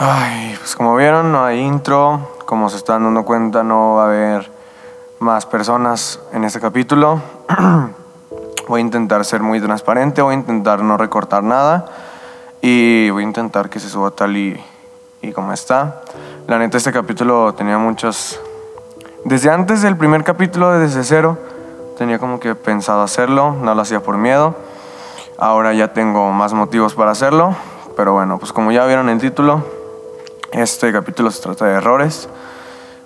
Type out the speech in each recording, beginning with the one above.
Ay, pues como vieron, no hay intro. Como se están dando cuenta, no va a haber más personas en este capítulo. voy a intentar ser muy transparente, voy a intentar no recortar nada y voy a intentar que se suba tal y, y como está. La neta, este capítulo tenía muchos... Desde antes del primer capítulo de Desde Cero, tenía como que pensado hacerlo, no lo hacía por miedo. Ahora ya tengo más motivos para hacerlo, pero bueno, pues como ya vieron el título, este capítulo se trata de errores.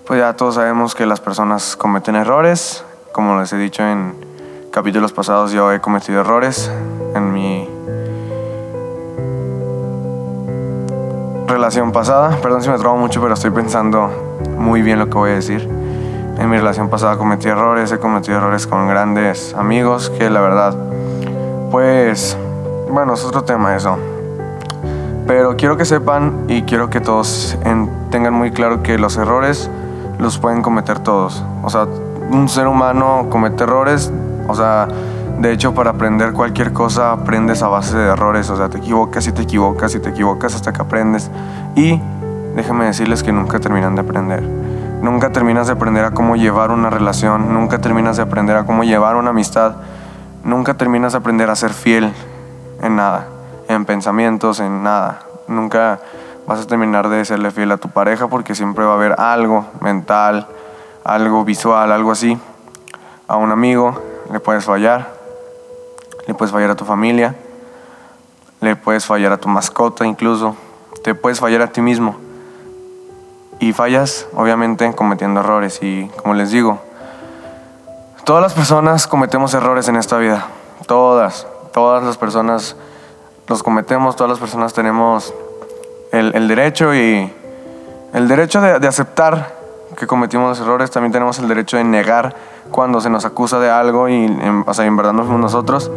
Pues ya todos sabemos que las personas cometen errores. Como les he dicho en capítulos pasados, yo he cometido errores en mi relación pasada. Perdón si me trabo mucho, pero estoy pensando muy bien lo que voy a decir. En mi relación pasada cometí errores, he cometido errores con grandes amigos que la verdad, pues, bueno, es otro tema eso. Pero quiero que sepan y quiero que todos tengan muy claro que los errores los pueden cometer todos. O sea, un ser humano comete errores, o sea, de hecho para aprender cualquier cosa aprendes a base de errores, o sea, te equivocas y te equivocas y te equivocas hasta que aprendes. Y déjenme decirles que nunca terminan de aprender. Nunca terminas de aprender a cómo llevar una relación, nunca terminas de aprender a cómo llevar una amistad, nunca terminas de aprender a ser fiel en nada en pensamientos, en nada. Nunca vas a terminar de serle fiel a tu pareja porque siempre va a haber algo mental, algo visual, algo así. A un amigo le puedes fallar, le puedes fallar a tu familia, le puedes fallar a tu mascota incluso, te puedes fallar a ti mismo. Y fallas, obviamente, cometiendo errores. Y como les digo, todas las personas cometemos errores en esta vida. Todas, todas las personas los cometemos, todas las personas tenemos el, derecho y el derecho de, aceptar que cometimos errores, también tenemos el derecho de negar cuando se nos acusa de algo y en, o sea, en verdad no fuimos nosotros.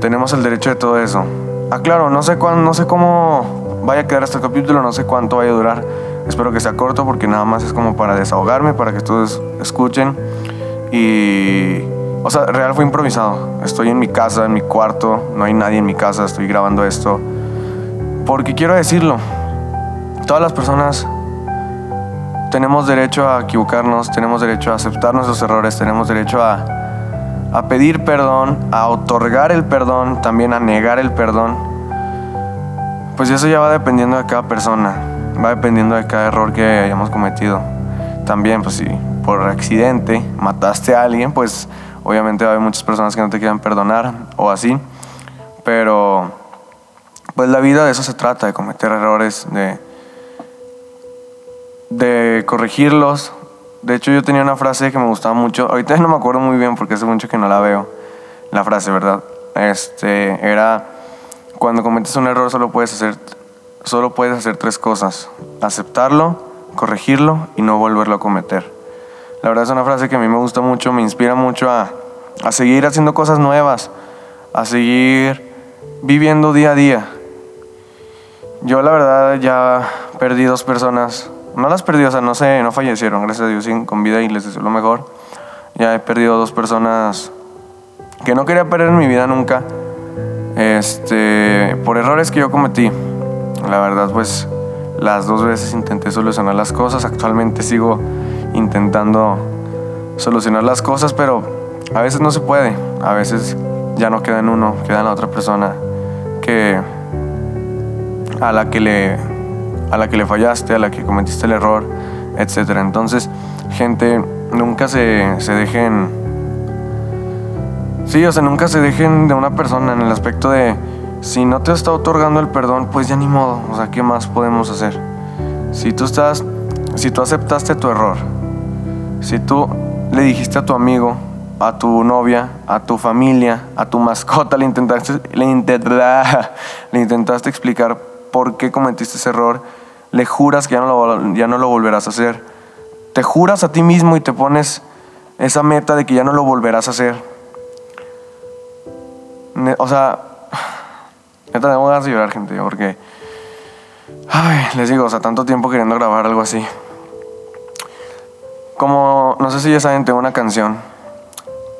Tenemos el derecho de todo eso. Ah, no sé, cuándo, no sé cómo vaya a quedar este capítulo, no sé cuánto vaya a durar. Espero que sea corto porque nada más es como para desahogarme, para que todos escuchen y o sea, real fue improvisado. Estoy en mi casa, en mi cuarto, no hay nadie en mi casa, estoy grabando esto. Porque quiero decirlo, todas las personas tenemos derecho a equivocarnos, tenemos derecho a aceptar nuestros errores, tenemos derecho a, a pedir perdón, a otorgar el perdón, también a negar el perdón. Pues eso ya va dependiendo de cada persona, va dependiendo de cada error que hayamos cometido. También, pues si por accidente mataste a alguien, pues Obviamente hay muchas personas que no te quieran perdonar o así, pero pues la vida de eso se trata, de cometer errores, de, de corregirlos. De hecho yo tenía una frase que me gustaba mucho, ahorita no me acuerdo muy bien porque hace mucho que no la veo, la frase, ¿verdad? Este, era, cuando cometes un error solo puedes hacer, solo puedes hacer tres cosas, aceptarlo, corregirlo y no volverlo a cometer. La verdad es una frase que a mí me gusta mucho, me inspira mucho a, a seguir haciendo cosas nuevas, a seguir viviendo día a día. Yo la verdad ya perdí dos personas, no las perdí, o sea, no sé, no fallecieron, gracias a Dios, con vida y les deseo lo mejor. Ya he perdido dos personas que no quería perder en mi vida nunca, este, por errores que yo cometí. La verdad, pues las dos veces intenté solucionar las cosas, actualmente sigo intentando solucionar las cosas, pero a veces no se puede, a veces ya no queda en uno, queda en la otra persona que a la que le a la que le fallaste, a la que cometiste el error, etcétera. Entonces, gente, nunca se, se dejen Sí, o sea, nunca se dejen de una persona en el aspecto de si no te está otorgando el perdón, pues ya ni modo, o sea, ¿qué más podemos hacer? Si tú estás si tú aceptaste tu error, si tú le dijiste a tu amigo, a tu novia, a tu familia, a tu mascota, le intentaste, le, intentaste explicar por qué cometiste ese error, le juras que ya no, lo, volverás a hacer. Te juras a ti mismo y te pones esa meta de que ya no lo volverás a hacer. O sea, neta, tengo ganas de llorar, gente, porque. Ay, les digo, o sea, tanto tiempo queriendo grabar algo así. Como, no sé si ya saben, tengo una canción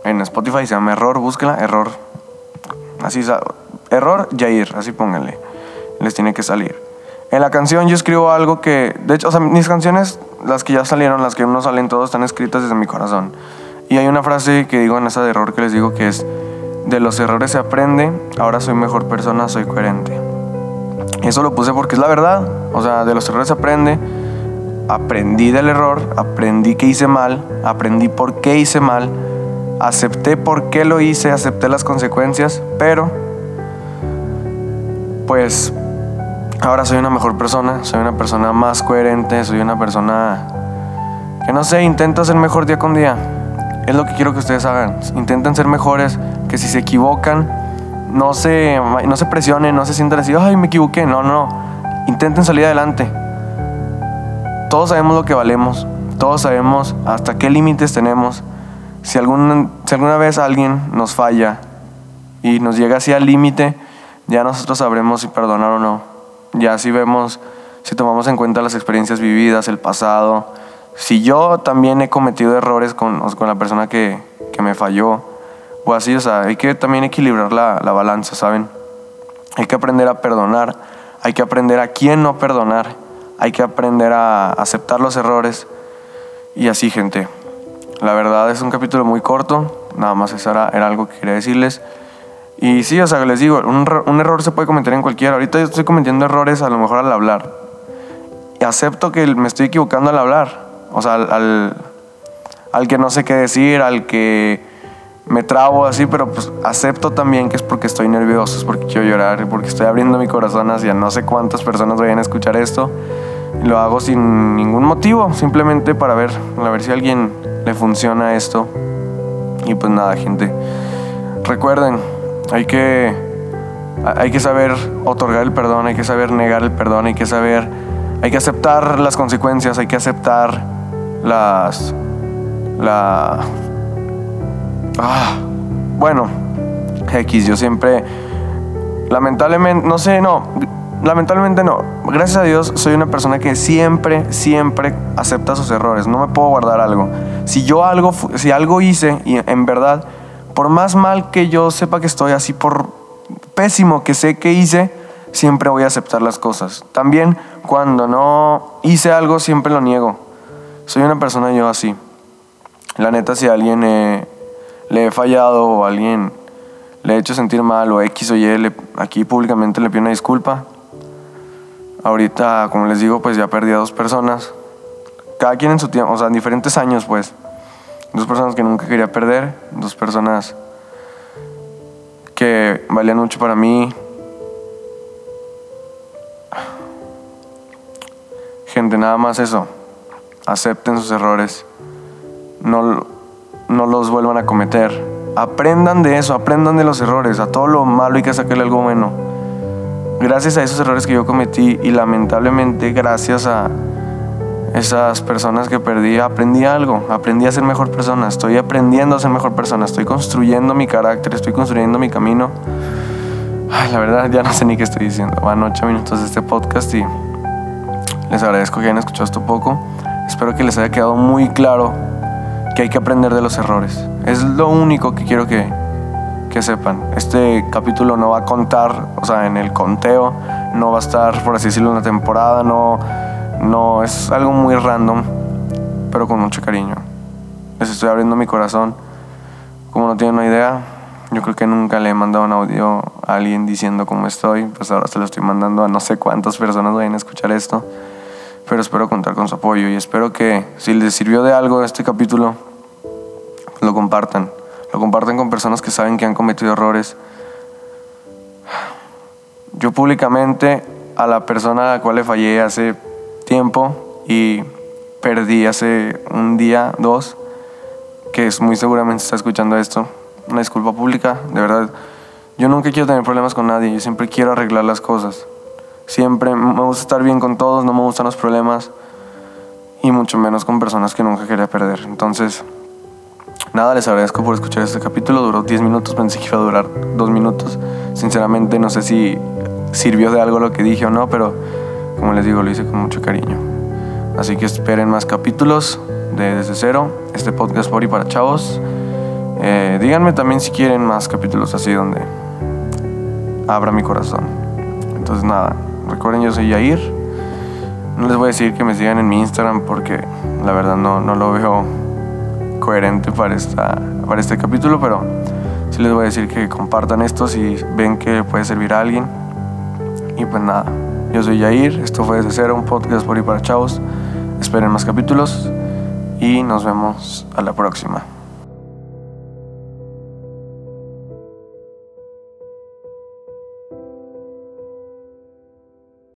en Spotify, se llama Error, búsquela, Error. Así, Error Jair, así pónganle. Les tiene que salir. En la canción yo escribo algo que, de hecho, o mis canciones, las que ya salieron, las que no salen todos, están escritas desde mi corazón. Y hay una frase que digo en esa de error que les digo que es, de los errores se aprende, ahora soy mejor persona, soy coherente. Eso lo puse porque es la verdad, o sea, de los errores se aprende, aprendí del error, aprendí que hice mal, aprendí por qué hice mal, acepté por qué lo hice, acepté las consecuencias, pero pues ahora soy una mejor persona, soy una persona más coherente, soy una persona que no sé, intento ser mejor día con día. Es lo que quiero que ustedes hagan. Intenten ser mejores, que si se equivocan, no se, no se presionen, no se sientan así, ay, me equivoqué. No, no. Intenten salir adelante. Todos sabemos lo que valemos, todos sabemos hasta qué límites tenemos. Si, algún, si alguna vez alguien nos falla y nos llega así al límite, ya nosotros sabremos si perdonar o no. Ya si vemos, si tomamos en cuenta las experiencias vividas, el pasado, si yo también he cometido errores con, con la persona que, que, me falló, o así, o sea, hay que también equilibrar la, la balanza, ¿saben? Hay que aprender a perdonar, hay que aprender a quién no perdonar, hay que aprender a aceptar los errores y así, gente. La verdad es un capítulo muy corto, nada más eso era, era algo que quería decirles. Y sí, o sea, les digo, un, un, error se puede cometer en cualquiera. Ahorita yo estoy cometiendo errores a lo mejor al hablar. Y acepto que me estoy equivocando al hablar. O sea, al, al, que no sé qué decir, al que me trabo así, pero pues acepto también que es porque estoy nervioso, es porque quiero llorar, porque estoy abriendo mi corazón hacia no sé cuántas personas vayan a escuchar esto. Lo hago sin ningún motivo, simplemente para ver, a ver si a alguien le funciona esto. Y pues nada, gente. Recuerden, hay que, hay que saber otorgar el perdón, hay que saber negar el perdón, hay que saber, hay que aceptar las consecuencias, hay que aceptar las, la, ah, bueno, X, yo siempre, lamentablemente, no sé, no, lamentablemente no. Gracias a Dios soy una persona que siempre, siempre acepta sus errores. No me puedo guardar algo. Si yo algo, si algo hice y en verdad por más mal que yo sepa que estoy, así por pésimo que sé que hice, siempre voy a aceptar las cosas. También cuando no hice algo, siempre lo niego. Soy una persona yo así. La neta, si a alguien le he fallado o a alguien le he hecho sentir mal o X o Y, aquí públicamente le pido una disculpa. Ahorita, como les digo, pues ya perdí a dos personas. Cada quien en su tiempo, o sea, en diferentes años, pues. Dos personas que nunca quería perder, dos personas que valían mucho para mí. Gente, nada más eso. Acepten sus errores. No, no los vuelvan a cometer. Aprendan de eso, aprendan de los errores. A todo lo malo hay que sacarle algo bueno. Gracias a esos errores que yo cometí y lamentablemente gracias a esas personas que perdí, aprendí algo, aprendí a ser mejor persona, estoy aprendiendo a ser mejor persona, estoy construyendo mi carácter, estoy construyendo mi camino. Ay, la verdad ya no sé ni qué estoy diciendo. Van ocho minutos de este podcast y les agradezco que hayan escuchado esto poco. Espero que les haya quedado muy claro que hay que aprender de los errores. Es lo único que quiero que, que sepan. Este capítulo no va a contar, o sea, en el conteo, no va a estar, por así decirlo, en la temporada, no no, es algo muy random, pero con mucho cariño. Les estoy abriendo mi corazón. Como no tienen una idea, yo creo que nunca le he mandado un audio a alguien diciendo cómo estoy. Pues ahora se lo estoy mandando a no sé cuántas personas vayan a escuchar esto. Pero espero contar con su apoyo y espero que si les sirvió de algo este capítulo, lo compartan. Lo compartan con personas que saben que han cometido errores. Yo públicamente a la persona a la cual le fallé hace tiempo y perdí hace un día, dos, que es muy seguramente está escuchando esto. Una disculpa pública, de verdad. Yo nunca quiero tener problemas con nadie, yo siempre quiero arreglar las cosas. Siempre me gusta estar bien con todos, no me gustan los problemas y mucho menos con personas que nunca quería perder. Entonces, nada, les agradezco por escuchar este capítulo. Duró 10 minutos, pensé que iba a durar 2 minutos. Sinceramente, no sé si sirvió de algo lo que dije o no, pero como les digo, lo hice con mucho cariño. Así que esperen más capítulos de Desde Cero, este podcast por y para chavos. Eh, díganme también si quieren más capítulos así donde abra mi corazón. Entonces nada, recuerden yo soy Yair No les voy a decir que me sigan en mi Instagram porque la verdad no, no lo veo coherente para, esta, para este capítulo, pero sí les voy a decir que compartan esto si ven que puede servir a alguien. Y pues nada, yo soy Yair, esto fue Desde Cero, un podcast por y para chavos. Esperen más capítulos y nos vemos a la próxima.